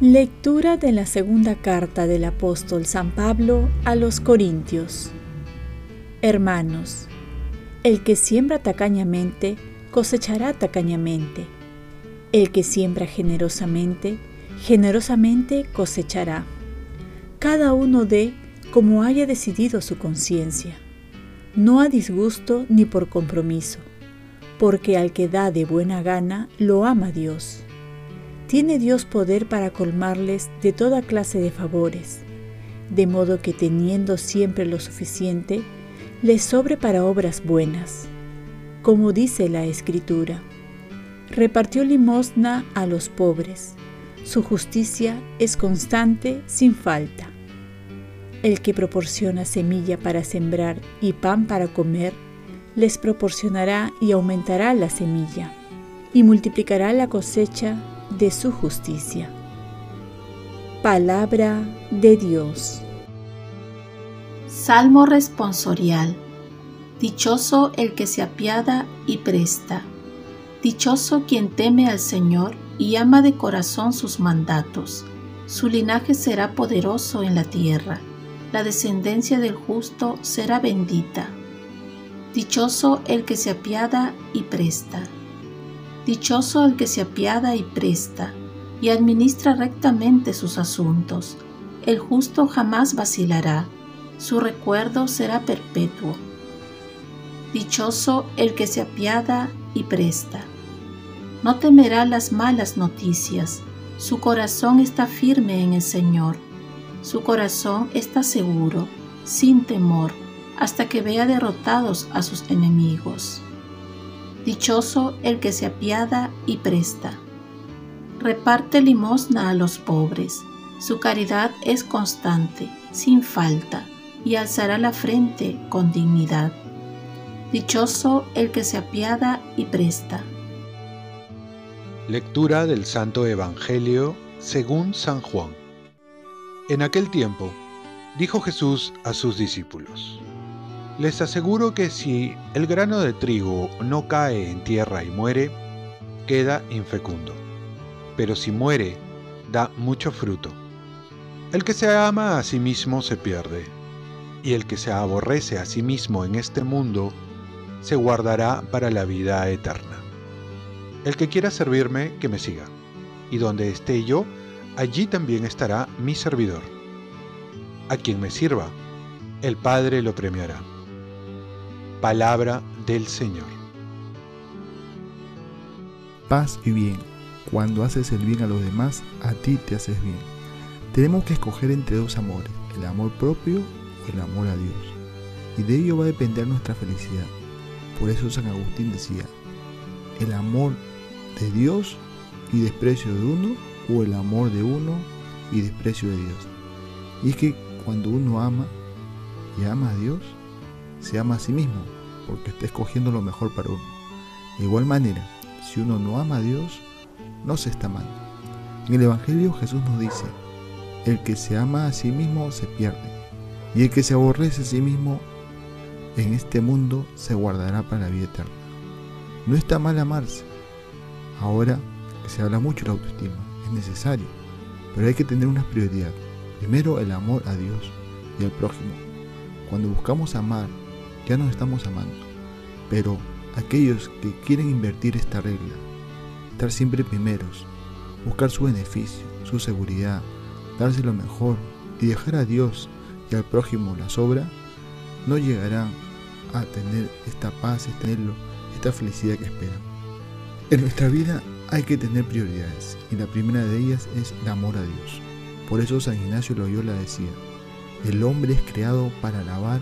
Lectura de la segunda carta del apóstol San Pablo a los Corintios. Hermanos, el que siembra tacañamente, cosechará tacañamente. El que siembra generosamente, generosamente cosechará. Cada uno dé como haya decidido su conciencia, no a disgusto ni por compromiso, porque al que da de buena gana lo ama Dios tiene Dios poder para colmarles de toda clase de favores, de modo que teniendo siempre lo suficiente, les sobre para obras buenas. Como dice la Escritura, repartió limosna a los pobres, su justicia es constante sin falta. El que proporciona semilla para sembrar y pan para comer, les proporcionará y aumentará la semilla, y multiplicará la cosecha de su justicia. Palabra de Dios. Salmo responsorial. Dichoso el que se apiada y presta. Dichoso quien teme al Señor y ama de corazón sus mandatos. Su linaje será poderoso en la tierra. La descendencia del justo será bendita. Dichoso el que se apiada y presta. Dichoso el que se apiada y presta, y administra rectamente sus asuntos. El justo jamás vacilará, su recuerdo será perpetuo. Dichoso el que se apiada y presta. No temerá las malas noticias, su corazón está firme en el Señor, su corazón está seguro, sin temor, hasta que vea derrotados a sus enemigos. Dichoso el que se apiada y presta. Reparte limosna a los pobres. Su caridad es constante, sin falta, y alzará la frente con dignidad. Dichoso el que se apiada y presta. Lectura del Santo Evangelio según San Juan. En aquel tiempo, dijo Jesús a sus discípulos, les aseguro que si el grano de trigo no cae en tierra y muere, queda infecundo. Pero si muere, da mucho fruto. El que se ama a sí mismo se pierde, y el que se aborrece a sí mismo en este mundo, se guardará para la vida eterna. El que quiera servirme, que me siga, y donde esté yo, allí también estará mi servidor. A quien me sirva, el Padre lo premiará. Palabra del Señor. Paz y bien. Cuando haces el bien a los demás, a ti te haces bien. Tenemos que escoger entre dos amores, el amor propio o el amor a Dios. Y de ello va a depender nuestra felicidad. Por eso San Agustín decía, el amor de Dios y desprecio de uno o el amor de uno y desprecio de Dios. Y es que cuando uno ama y ama a Dios, se ama a sí mismo, porque está escogiendo lo mejor para uno. De igual manera, si uno no ama a Dios, no se está amando. En el Evangelio Jesús nos dice, el que se ama a sí mismo se pierde, y el que se aborrece a sí mismo en este mundo se guardará para la vida eterna. No está mal amarse. Ahora que se habla mucho de la autoestima, es necesario, pero hay que tener una prioridad. Primero el amor a Dios y al prójimo. Cuando buscamos amar ya nos estamos amando. Pero aquellos que quieren invertir esta regla, estar siempre primeros, buscar su beneficio, su seguridad, darse lo mejor y dejar a Dios y al prójimo la sobra, no llegarán a tener esta paz, tenerlo, esta felicidad que esperan. En nuestra vida hay que tener prioridades y la primera de ellas es el amor a Dios. Por eso San Ignacio Loyola decía, el hombre es creado para alabar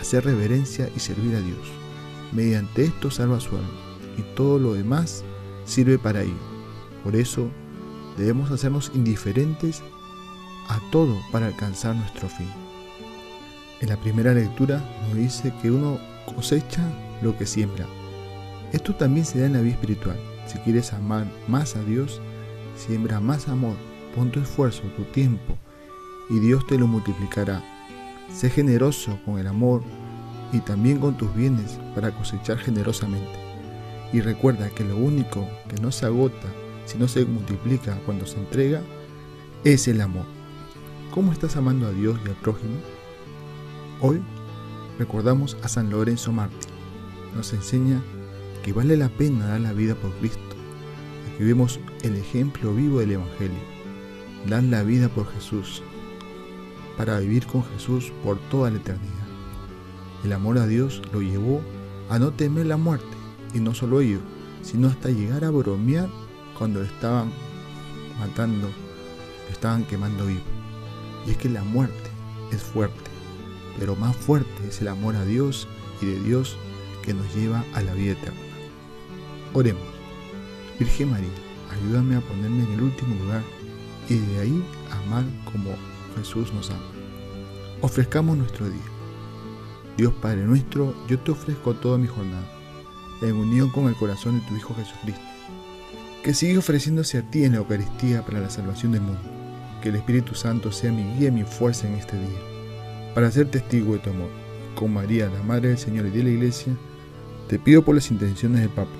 hacer reverencia y servir a Dios. Mediante esto salva su alma y todo lo demás sirve para ello. Por eso debemos hacernos indiferentes a todo para alcanzar nuestro fin. En la primera lectura nos dice que uno cosecha lo que siembra. Esto también se da en la vida espiritual. Si quieres amar más a Dios, siembra más amor, pon tu esfuerzo, tu tiempo y Dios te lo multiplicará. Sé generoso con el amor y también con tus bienes para cosechar generosamente. Y recuerda que lo único que no se agota, sino se multiplica cuando se entrega, es el amor. ¿Cómo estás amando a Dios y al prójimo? Hoy recordamos a San Lorenzo Mártir. Nos enseña que vale la pena dar la vida por Cristo. Aquí vemos el ejemplo vivo del Evangelio. Dar la vida por Jesús, para vivir con Jesús por toda la eternidad. El amor a Dios lo llevó a no temer la muerte, y no solo ello, sino hasta llegar a bromear cuando estaban matando, estaban quemando vivo. Y es que la muerte es fuerte, pero más fuerte es el amor a Dios y de Dios que nos lleva a la vida eterna. Oremos. Virgen María, ayúdame a ponerme en el último lugar y de ahí amar como Jesús nos ama. Ofrezcamos nuestro día. Dios Padre nuestro, yo te ofrezco toda mi jornada, en unión con el corazón de tu Hijo Jesucristo, que sigue ofreciéndose a ti en la Eucaristía para la salvación del mundo. Que el Espíritu Santo sea mi guía y mi fuerza en este día, para ser testigo de tu amor. Con María, la Madre del Señor y de la Iglesia, te pido por las intenciones del Papa.